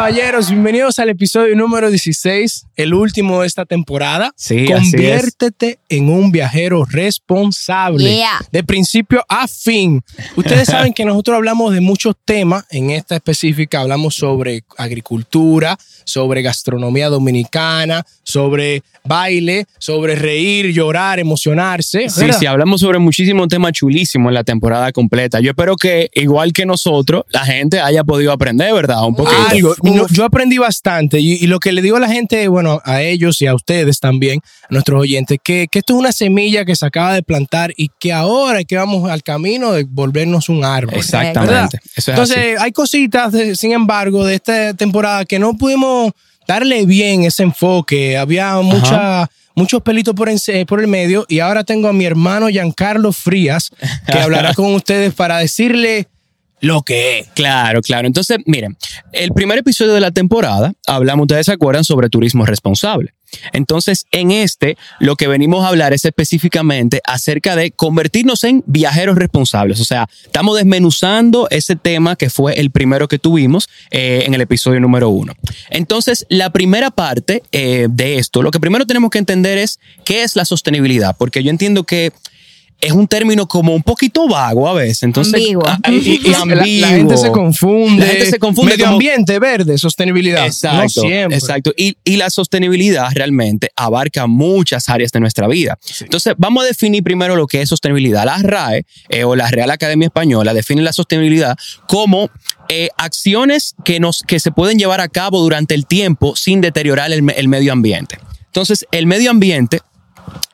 Caballeros, bienvenidos al episodio número 16, el último de esta temporada. Sí, Conviértete en un viajero responsable. Yeah. De principio a fin. Ustedes saben que nosotros hablamos de muchos temas. En esta específica hablamos sobre agricultura, sobre gastronomía dominicana, sobre baile, sobre reír, llorar, emocionarse. Sí, ¿verdad? sí, hablamos sobre muchísimos temas chulísimos en la temporada completa. Yo espero que, igual que nosotros, la gente haya podido aprender, ¿verdad? Un poquito. Algo. No, yo aprendí bastante y, y lo que le digo a la gente, bueno, a ellos y a ustedes también, a nuestros oyentes, que, que esto es una semilla que se acaba de plantar y que ahora es que vamos al camino de volvernos un árbol. Exactamente. Eso es Entonces, así. hay cositas, de- sin embargo, de esta temporada que no pudimos darle bien ese enfoque. Había mucha, muchos pelitos por, en- por el medio y ahora tengo a mi hermano Giancarlo Frías que hablará con ustedes para decirle lo que es. Claro, claro. Entonces, miren, el primer episodio de la temporada hablamos, ustedes se acuerdan, sobre turismo responsable. Entonces, en este, lo que venimos a hablar es específicamente acerca de convertirnos en viajeros responsables. O sea, estamos desmenuzando ese tema que fue el primero que tuvimos eh, en el episodio número uno. Entonces, la primera parte eh, de esto, lo que primero tenemos que entender es qué es la sostenibilidad, porque yo entiendo que es un término como un poquito vago a veces. Entonces, Ambiguo. ah, y- y- y La, gente se confunde. La gente se confunde Medio como- ambiente, verde, sostenibilidad. Exacto, no siempre. exacto. Y, y la sostenibilidad realmente abarca muchas áreas de nuestra vida. Entonces, vamos a definir primero lo que es sostenibilidad. La RAE eh, o la Real Academia Española define la sostenibilidad como eh, acciones que, nos, que se pueden llevar a cabo durante el tiempo sin deteriorar el, el medio ambiente. Entonces, el medio ambiente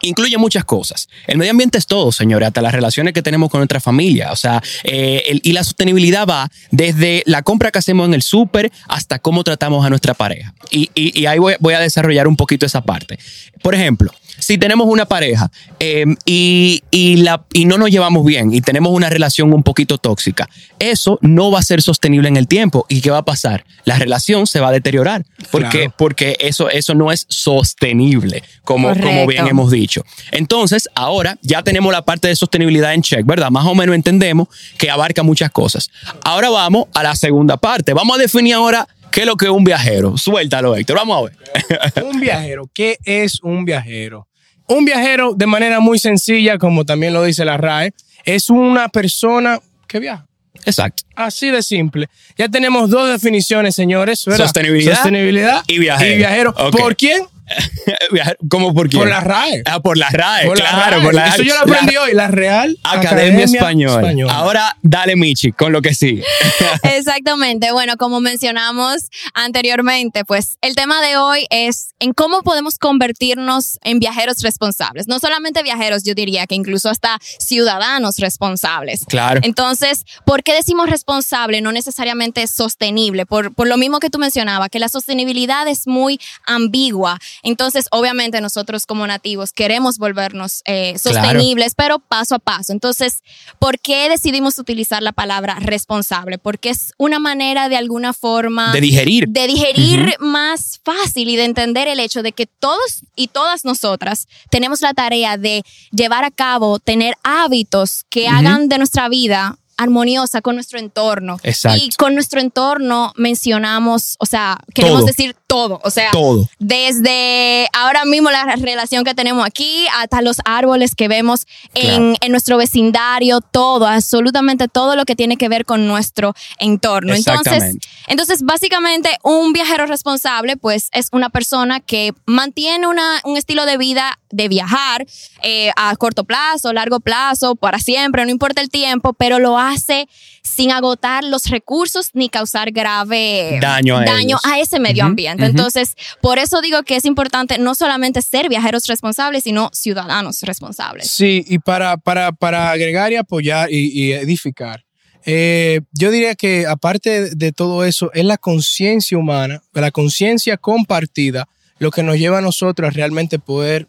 incluye muchas cosas. El medio ambiente es todo, señores, hasta las relaciones que tenemos con nuestra familia. O sea, eh, y la sostenibilidad va desde la compra que hacemos en el súper hasta cómo tratamos a nuestra pareja. Y, ahí voy a desarrollar un poquito esa parte. Por ejemplo, si tenemos una pareja eh, y, y la, y no nos llevamos bien y tenemos una relación un poquito tóxica, eso no va a ser sostenible en el tiempo. ¿Y qué va a pasar? La relación se va a deteriorar porque, Claro. porque eso, eso no es sostenible, como, como bien hemos dicho. Entonces, ahora ya tenemos la parte de sostenibilidad en check, ¿verdad? Más o menos entendemos que abarca muchas cosas. Ahora vamos a la segunda parte. Vamos a definir ahora qué es lo que es un viajero. Suéltalo, Héctor. Vamos a ver. Un viajero, ¿qué es un viajero? Un viajero, de manera muy sencilla, como también lo dice la RAE, es una persona que viaja. Exacto. Así de simple. Ya tenemos dos definiciones, señores. ¿verdad? Sostenibilidad Sostenibilidad y viajero. Y viajero. ¿Por quién? ¿Cómo por qué? Por la RAE. Ah, por la RAE, Por la claro. RAE. por la Eso yo lo aprendí hoy. La Real Academia, Española. Ahora dale, Michi, con lo que sigue. Exactamente. Bueno, como mencionamos anteriormente, pues el tema de hoy es en cómo podemos convertirnos en viajeros responsables. No solamente viajeros, yo diría que incluso hasta ciudadanos responsables. Claro. Entonces, ¿por qué decimos responsable? No necesariamente sostenible. Por, por lo mismo que tú mencionabas, que la sostenibilidad es muy ambigua. Entonces, obviamente nosotros como nativos queremos volvernos eh, Claro. sostenibles, pero paso a paso. Entonces, ¿por qué decidimos utilizar la palabra responsable? Porque es una manera de alguna forma De digerir. de digerir más fácil y de entender el hecho de que todos y todas nosotras tenemos la tarea de llevar a cabo, tener hábitos que hagan de nuestra vida armoniosa con nuestro entorno. Exacto. Y con nuestro entorno mencionamos, o sea, queremos Todo. decir todo, o sea, Todo. desde ahora mismo la relación que tenemos aquí hasta los árboles que vemos en, en nuestro vecindario, todo, absolutamente todo lo que tiene que ver con nuestro entorno. Entonces, entonces, básicamente, un viajero responsable, pues, es una persona que mantiene una, un estilo de vida de viajar eh, a corto plazo, largo plazo, para siempre, no importa el tiempo, pero lo hace sin agotar los recursos ni causar grave Daño a ellos. a ese medio ambiente. Ujú. Entonces, por eso digo que es importante no solamente ser viajeros responsables, sino ciudadanos responsables. Sí, y para, para, para agregar y apoyar y, y edificar. eh, yo diría que aparte de todo eso, es la conciencia humana, la conciencia compartida, lo que nos lleva a nosotros a realmente poder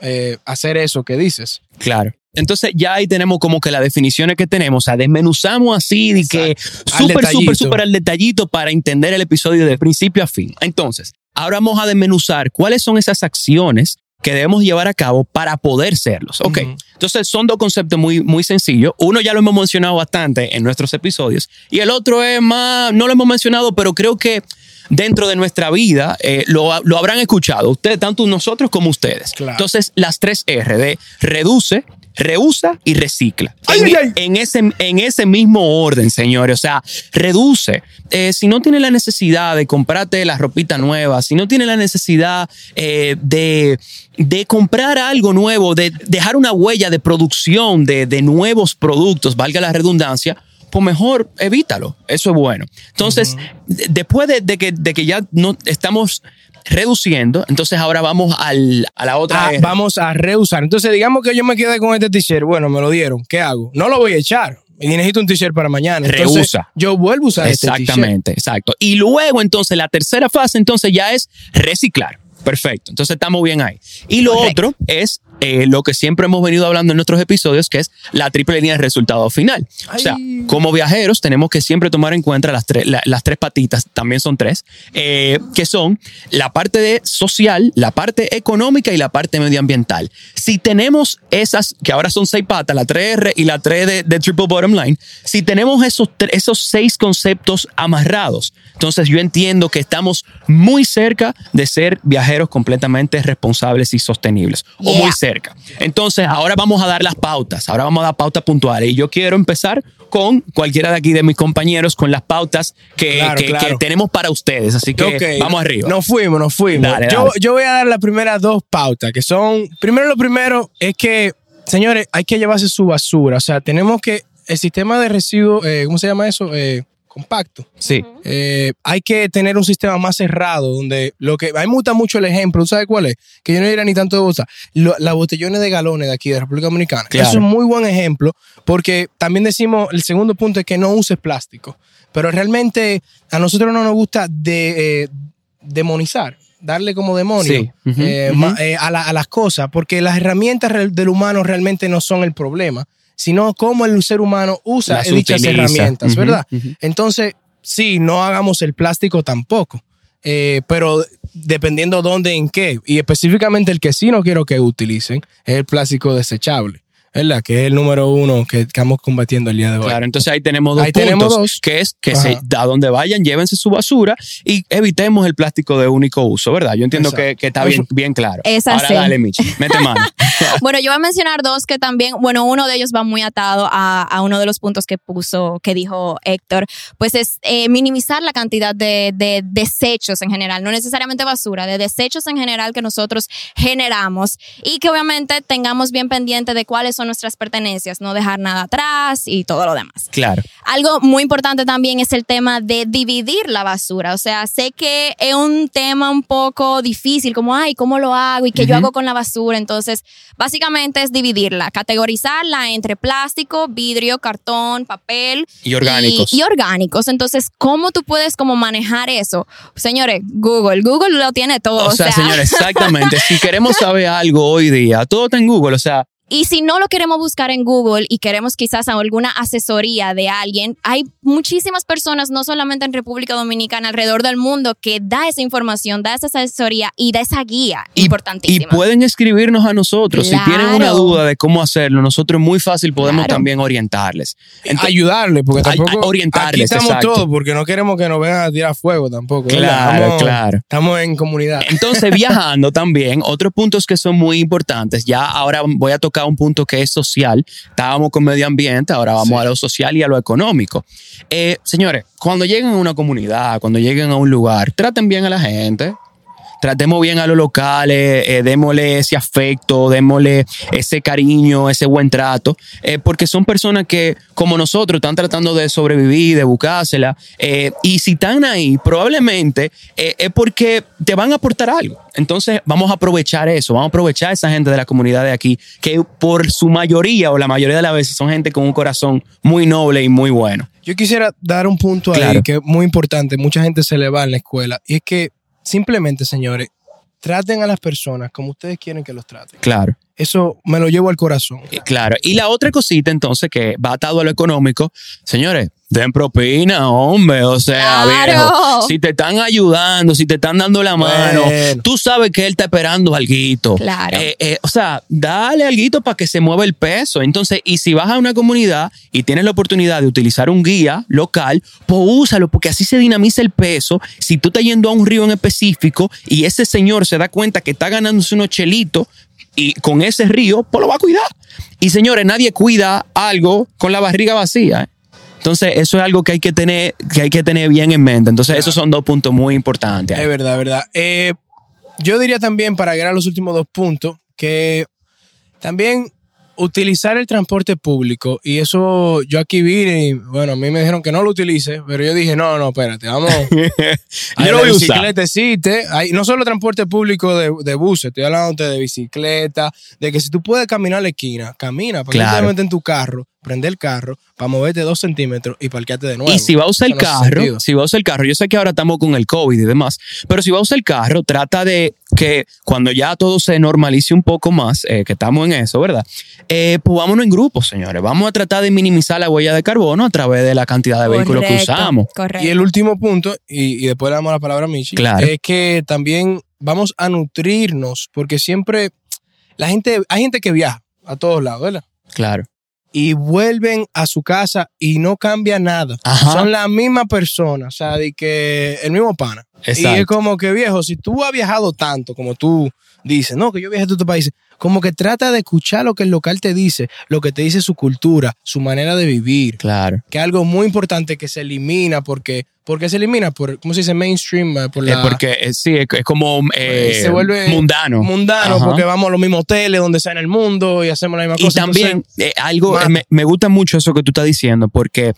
eh, hacer eso que dices. Claro. Entonces ya ahí tenemos como que las definiciones que tenemos, o sea, desmenuzamos así de que súper, súper, súper al detallito para entender el episodio de principio a fin. Entonces, ahora vamos a desmenuzar cuáles son esas acciones que debemos llevar a cabo para poder serlos. Ok, Ujú. entonces son dos conceptos muy, muy sencillos. Uno ya lo hemos mencionado bastante en nuestros episodios y el otro es más, no lo hemos mencionado, pero creo que dentro de nuestra vida eh, lo, lo habrán escuchado, ustedes, tanto nosotros como ustedes. Claro. Entonces, las tres R de reduce, reusa y recicla. Ay, en, ay, ay. en ese, en ese mismo orden, señores. O sea, reduce. Eh, si no tiene la necesidad de comprarte la ropita nueva, si no tiene la necesidad eh, de, de comprar algo nuevo, de dejar una huella de producción de, de nuevos productos, valga la redundancia, pues mejor evítalo. Eso es bueno. Entonces, de- después de, de que, de que ya no estamos reduciendo, entonces ahora vamos al, a la otra Ah, R. vamos a reusar. Entonces, digamos que yo me quedé con este t-shirt. Bueno, me lo dieron. ¿Qué hago? No lo voy a echar. Y necesito un t-shirt para mañana. Entonces, Reusa. yo vuelvo a usar este t-shirt. Exactamente, exacto. Y luego, entonces, la tercera fase, entonces, ya es reciclar. Perfecto. Entonces, estamos bien ahí. Y lo Correcto. otro es eh, lo que siempre hemos venido hablando en nuestros episodios, que es la triple línea de resultado final. O sea, como viajeros, tenemos que siempre tomar en cuenta las, tres la- las tres patitas, también son tres, eh, que son la parte de social, la parte económica y la parte medioambiental. Si tenemos esas, que ahora son seis patas, la 3R y la 3 de, de Triple Bottom Line, si tenemos esos, tre- esos seis conceptos amarrados, entonces yo entiendo que estamos muy cerca de ser viajeros completamente responsables y sostenibles, o muy cerca. Entonces, ahora vamos a dar las pautas, ahora vamos a dar pautas puntuales y yo quiero empezar con cualquiera de aquí de mis compañeros con las pautas que, Claro, que- claro. que tenemos para ustedes. Así que vamos arriba. Nos fuimos, nos fuimos. Dale, yo, dale. yo voy a dar las primeras dos pautas, que son, primero lo primero es que, señores, hay que llevarse su basura. O sea, tenemos que, el sistema de residuos, eh, ¿cómo se llama eso? Eh, compacto. Sí. Eh, hay que tener un sistema más cerrado donde lo que a mí me gusta mucho el ejemplo, ¿tú sabes cuál es? Que yo no diría ni tanto de bolsa, lo- las botellones de galones de aquí de República Dominicana. Claro. Eso es un muy buen ejemplo porque también decimos, el segundo punto es que no uses plástico, pero realmente a nosotros no nos gusta de, eh, demonizar. Darle como demonio Sí. Eh, eh, a, la- a las cosas, porque las herramientas del humano realmente no son el problema, sino cómo el ser humano usa Las dichas utiliza. herramientas, ¿verdad? Entonces, sí, no hagamos el plástico tampoco. Eh, pero dependiendo dónde, en qué. Y específicamente el que sí no quiero que utilicen es el plástico desechable. ¿Verdad? Que es el número uno que estamos combatiendo el día de hoy. Claro, entonces ahí tenemos dos Ahí puntos, tenemos dos. que es que se, a donde vayan, llévense su basura y evitemos el plástico de único uso, ¿verdad? Yo entiendo que, que está bien, Eso- bien claro. Es Ahora dale, Michi, mete mano. Bueno, yo voy a mencionar dos que también, bueno, uno de ellos va muy atado a, a uno de los puntos que puso, que dijo Héctor, pues es eh, minimizar la cantidad de, de desechos en general, no necesariamente basura, de desechos en general que nosotros generamos y que obviamente tengamos bien pendiente de cuáles son nuestras pertenencias, no dejar nada atrás y todo lo demás. Claro. Algo muy importante también es el tema de dividir la basura. O sea, sé que es un tema un poco difícil, como, ay, ¿cómo lo hago? ¿Y qué yo Ujú. hago con la basura? Entonces, básicamente es dividirla, categorizarla entre plástico, vidrio, cartón, papel. Y orgánicos. Y, y orgánicos. Entonces, ¿cómo tú puedes como manejar eso? Señores, Google. Google lo tiene todo. O sea, señores, exactamente. Si queremos saber algo hoy día, todo está en Google. O sea, Y si no lo queremos buscar en Google y queremos quizás alguna asesoría de alguien, hay muchísimas personas, no solamente en República Dominicana, alrededor del mundo, que da esa información, da esa asesoría y da esa guía y, y importantísima. pueden escribirnos a nosotros. Si tienen una duda de cómo hacerlo, nosotros muy fácil podemos Claro. también orientarles. Entonces, ayudarle, porque tampoco. orientarles, Aquí estamos exacto. todos, porque no queremos que nos vengan a tirar fuego tampoco. Claro, Estamos- claro. Estamos en comunidad. Entonces, viajando también, otros puntos que son muy importantes. Ya ahora voy a tocar un punto que es social. Estábamos con medio ambiente, ahora vamos Sí. a lo social y a lo económico. Eh, señores, cuando lleguen a una comunidad, cuando lleguen a un lugar, traten bien a la gente. Tratemos bien a los locales, eh, démosle ese afecto, démosle ese cariño, ese buen trato, eh, porque son personas que, como nosotros, están tratando de sobrevivir, de buscársela, eh, y si están ahí, probablemente es porque te van a aportar algo. Entonces, vamos a aprovechar eso, vamos a aprovechar a esa gente de la comunidad de aquí, que por su mayoría o la mayoría de las veces son gente con un corazón muy noble y muy bueno. Yo quisiera dar un punto ahí que es muy importante. Mucha gente se le va en la escuela. Y es que simplemente, señores, traten a las personas como ustedes quieren que los traten. Claro. Eso me lo llevo al corazón. Claro. Y la otra cosita, entonces, que va atado a lo económico, señores, den propina, hombre. O sea, Claro. viejo, si te están ayudando, si te están dando la mano, Bueno. tú sabes que él está esperando alguito. Claro. Eh, eh, o sea, dale alguito para que se mueva el peso. Entonces, y si vas a una comunidad y tienes la oportunidad de utilizar un guía local, pues úsalo, porque así se dinamiza el peso. Si tú estás yendo a un río en específico y ese señor se da cuenta que está ganándose unos chelitos y con ese río, pues lo va a cuidar. Y señores, nadie cuida algo con la barriga vacía. ¿eh? Entonces, eso es algo que hay que tener, que hay que tener bien en mente. Entonces, esos son dos puntos muy importantes. Es verdad, verdad. Eh, yo diría también, para agregar los últimos dos puntos, que también utilizar el transporte público, y eso yo aquí vine y, bueno, a mí me dijeron que no lo utilice, pero yo dije, no, no, espérate, vamos. Yo lo voy a usar. bicicleta existe, hay no solo transporte público de, de buses, estoy hablando de bicicleta, de que si tú puedes caminar a la esquina, camina, para Claro. que te en tu carro, prende el carro, para moverte dos centímetros y parquearte de nuevo. Y si va a usar el no carro, si va a usar el carro, yo sé que ahora estamos con el COVID y demás, pero si va a usar el carro, trata de que cuando ya todo se normalice un poco más, eh, que estamos en eso, ¿verdad? Eh, pues vámonos en grupos, señores. Vamos a tratar de minimizar la huella de carbono a través de la cantidad de vehículos que usamos. Correcto. Y el último punto, y, y después le damos la palabra a Michi, Claro. es que también vamos a nutrirnos, porque siempre la gente, hay gente que viaja a todos lados, ¿verdad? Claro. Y vuelven a su casa y no cambia nada. Ajá. Son la misma persona, o sea, de que el mismo pana. Y Exacto. es como que viejo, si tú has viajado tanto como tú dices, no, que yo viajé a otros países, como que trata de escuchar lo que el local te dice, lo que te dice su cultura, su manera de vivir Claro. que es algo muy importante que se elimina porque porque se elimina por cómo se dice mainstream eh, por Eh, la porque eh, sí, es, es como eh, se vuelve mundano. mundano Ajá. porque vamos a los mismos hoteles donde sea en el mundo y hacemos la misma Y cosa también eh, algo, me, me gusta mucho eso que tú estás diciendo, porque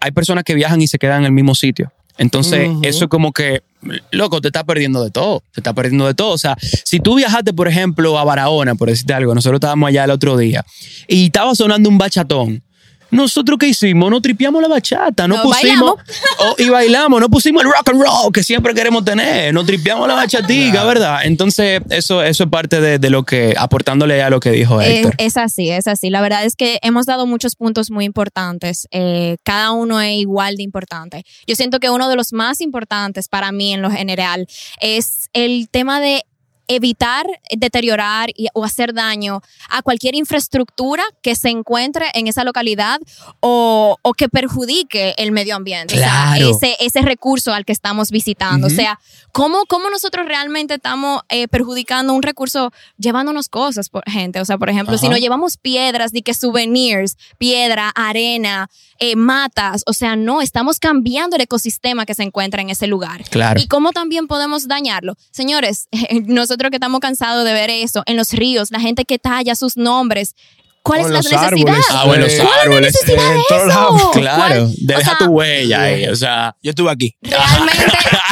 hay personas que viajan y se quedan en el mismo sitio. Entonces, eso es como que, loco, te estás perdiendo de todo. Te estás perdiendo de todo. O sea, si tú viajaste, por ejemplo, a Barahona, por decirte algo, nosotros estábamos allá el otro día y estaba sonando un bachatón. Nosotros qué hicimos? No tripiamos la bachata, no No, pusimos oh, y bailamos, no pusimos el rock and roll que siempre queremos tener, no tripiamos la bachatica, ¿verdad? Entonces, eso, eso es parte de, de lo que, aportándole a lo que dijo Es, Héctor. es así, es así. La verdad es que hemos dado muchos puntos muy importantes. Eh, cada uno es igual de importante. Yo siento que uno de los más importantes para mí en lo general es el tema de evitar deteriorar y- o hacer daño a cualquier infraestructura que se encuentre en esa localidad o, o que perjudique el medio ambiente. O sea, ese, ese recurso al que estamos visitando. O sea, ¿cómo, cómo nosotros realmente estamos eh, perjudicando un recurso llevándonos cosas, por gente? O sea, por ejemplo, si nos llevamos piedras, de que souvenirs, piedra, arena, eh, matas, o sea, no, estamos cambiando el ecosistema que se encuentra en ese lugar. Claro. ¿Y cómo también podemos dañarlo? Señores, nosotros que estamos cansados de ver eso en los ríos, la gente que talla sus nombres, ¿cuál es los árboles. Ah, bueno, los ¿Cuál es la necesidad de eso? Claro, ¿Cuál? deja O sea, tu huella ahí, o sea, yo estuve aquí Realmente,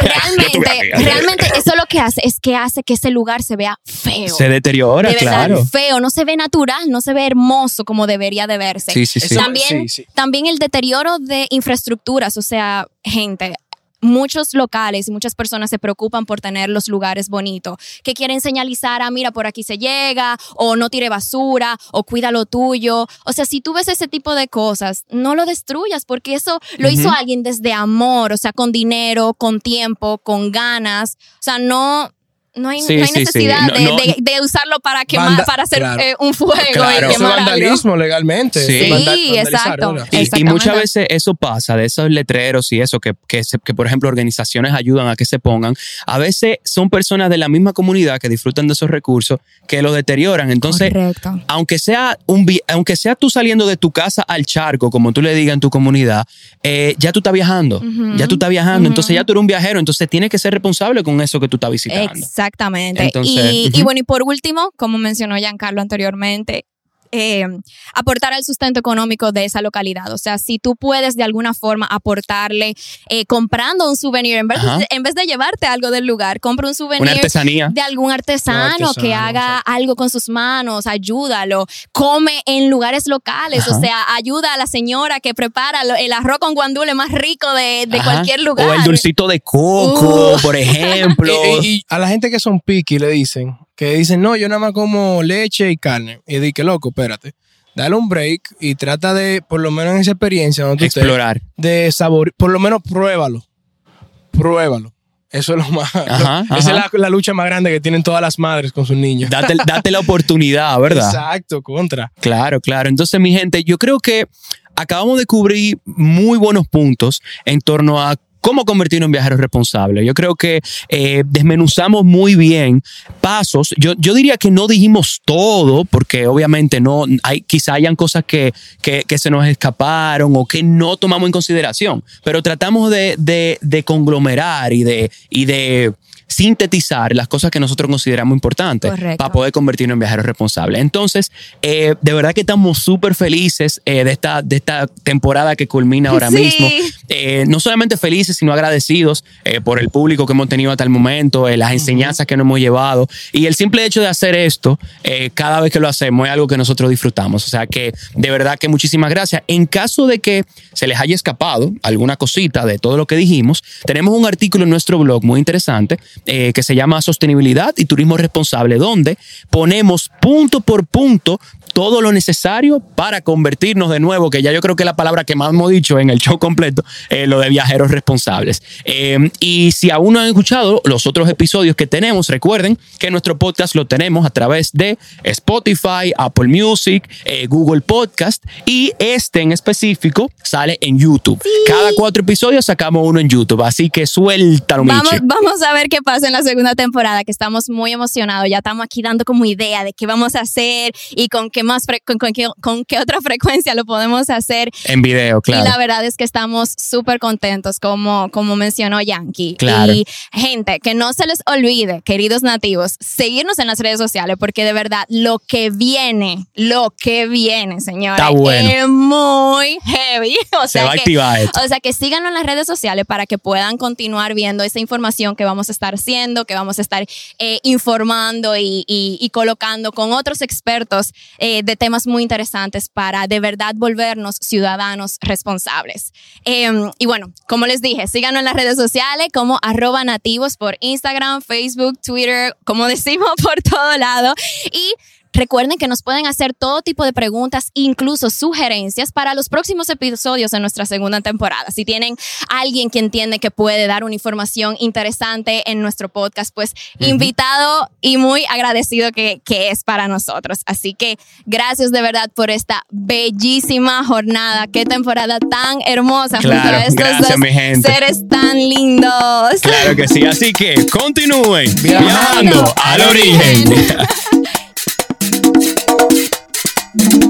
realmente, realmente eso lo que hace es que hace que ese lugar se vea feo. se deteriora, de verdad, claro. feo, no se ve natural, no se ve hermoso como debería de verse. Sí, sí, sí. También, sí, sí. también el deterioro de infraestructuras, o sea, gente. Muchos locales y muchas personas se preocupan por tener los lugares bonitos, que quieren señalizar, ah, mira, por aquí se llega, o no tire basura, o cuida lo tuyo. O sea, si tú ves ese tipo de cosas, no lo destruyas, porque eso lo hizo alguien desde amor, o sea, con dinero, con tiempo, con ganas. O sea, no, no hay, Sí, no hay sí, sí. necesidad No, de, no. de- de usarlo para quemar, Vanda- para hacer claro. eh, un fuego Claro. y es vandalismo legalmente Sí. Exacto. Y, muchas veces eso pasa, de esos letreros y eso, que, que, se- que, por ejemplo organizaciones ayudan a que se pongan. A veces son personas de la misma comunidad que disfrutan de esos recursos que los deterioran. Entonces, Correcto. aunque sea, un, aunque sea tú saliendo de tu casa al charco, como tú le digas en tu comunidad, eh, ya tú estás viajando. Ya tú estás viajando. Entonces ya tú eres un viajero. Entonces tienes que ser responsable con eso que tú estás visitando. Exactamente. Entonces, y, y bueno, y por último, como mencionó Giancarlo anteriormente, eh, aportar al sustento económico de esa localidad. O sea, si tú puedes de alguna forma aportarle eh, comprando un souvenir, en vez, de, en vez de llevarte algo del lugar, compra un souvenir Una artesanía. de algún artesano, que haga algo con sus manos, ayúdalo, come en lugares locales, Ajá. o sea, ayuda a la señora que prepara el arroz con guandule más rico de, cualquier lugar. O el dulcito de coco, Uh. por ejemplo. Y, y- y a la gente que son picky le dicen, que dicen, no, yo nada más como leche y carne. Y di que loco, espérate. Dale un break y trata de, por lo menos en esa experiencia, donde tú estés, Explorar. de sabor, por lo menos pruébalo. Pruébalo. Eso es lo más. Ajá, lo- esa es la lucha más grande que tienen todas las madres con sus niños. Date, date la oportunidad, ¿verdad? Exacto, contra. Claro, claro. Entonces, mi gente, yo creo que acabamos de cubrir muy buenos puntos en torno a cómo convertirnos en viajeros responsables. Yo creo que eh, desmenuzamos muy bien pasos. Yo, yo diría que no dijimos todo, porque obviamente no hay, quizá hayan cosas que, que, se nos escaparon o que no tomamos en consideración, pero tratamos de, de, de conglomerar y de, y de sintetizar las cosas que nosotros consideramos importantes Correcto. para poder convertirnos en viajeros responsables. Entonces, eh, de verdad que estamos súper felices eh, de, esta, de esta temporada que culmina ahora Sí. mismo. Eh, no solamente felices, sino agradecidos por el público que hemos tenido hasta el momento, las enseñanzas que nos hemos llevado. Y el simple hecho de hacer esto, cada vez que lo hacemos, es algo que nosotros disfrutamos. O sea que, de verdad que muchísimas gracias. En caso de que se les haya escapado alguna cosita de todo lo que dijimos, tenemos un artículo en nuestro blog muy interesante eh, que se llama Sostenibilidad y Turismo Responsable, donde ponemos punto por punto todo lo necesario para convertirnos de nuevo, que ya yo creo que es la palabra que más hemos dicho en el show completo, eh, lo de viajeros responsables. Eh, y si aún no han escuchado los otros episodios que tenemos, recuerden que nuestro podcast lo tenemos a través de Spotify, Apple Music, eh, Google Podcast y este en específico sale en YouTube. Cada cuatro episodios sacamos uno en YouTube, así que suéltalo, Vamos, Michi. vamos a ver qué pasa en la segunda temporada, que estamos muy emocionados. Ya estamos aquí dando como idea de qué vamos a hacer y con qué más con, con qué, con qué otra frecuencia lo podemos hacer. En video, claro. Y la verdad es que estamos súper contentos, como, como mencionó Yankee. Claro. Y gente, que no se les olvide, queridos nativos, seguirnos en las redes sociales, porque de verdad lo que viene, lo que viene, señores, Está bueno. es muy heavy. O Se sea va a que- activar esto. o sea, que síganos en las redes sociales para que puedan continuar viendo esa información que vamos a estar haciendo, que vamos a estar eh, informando y, y- y colocando con otros expertos eh, de temas muy interesantes para de verdad volvernos ciudadanos responsables. Eh, y bueno, como les dije, síganos en las redes sociales como arroba nativos por Instagram, Facebook, Twitter, como decimos por todo lado. Y Recuerden que nos pueden hacer todo tipo de preguntas, incluso sugerencias para los próximos episodios de nuestra segunda temporada. Si tienen alguien que entiende que puede dar una información interesante en nuestro podcast, pues invitado y muy agradecido que, que es para nosotros. Así que gracias de verdad por esta bellísima jornada. Qué temporada tan hermosa Claro, estos gracias, dos mi gente. seres tan lindos. Claro que sí, así que continúen Viajando viajando al origen. thank you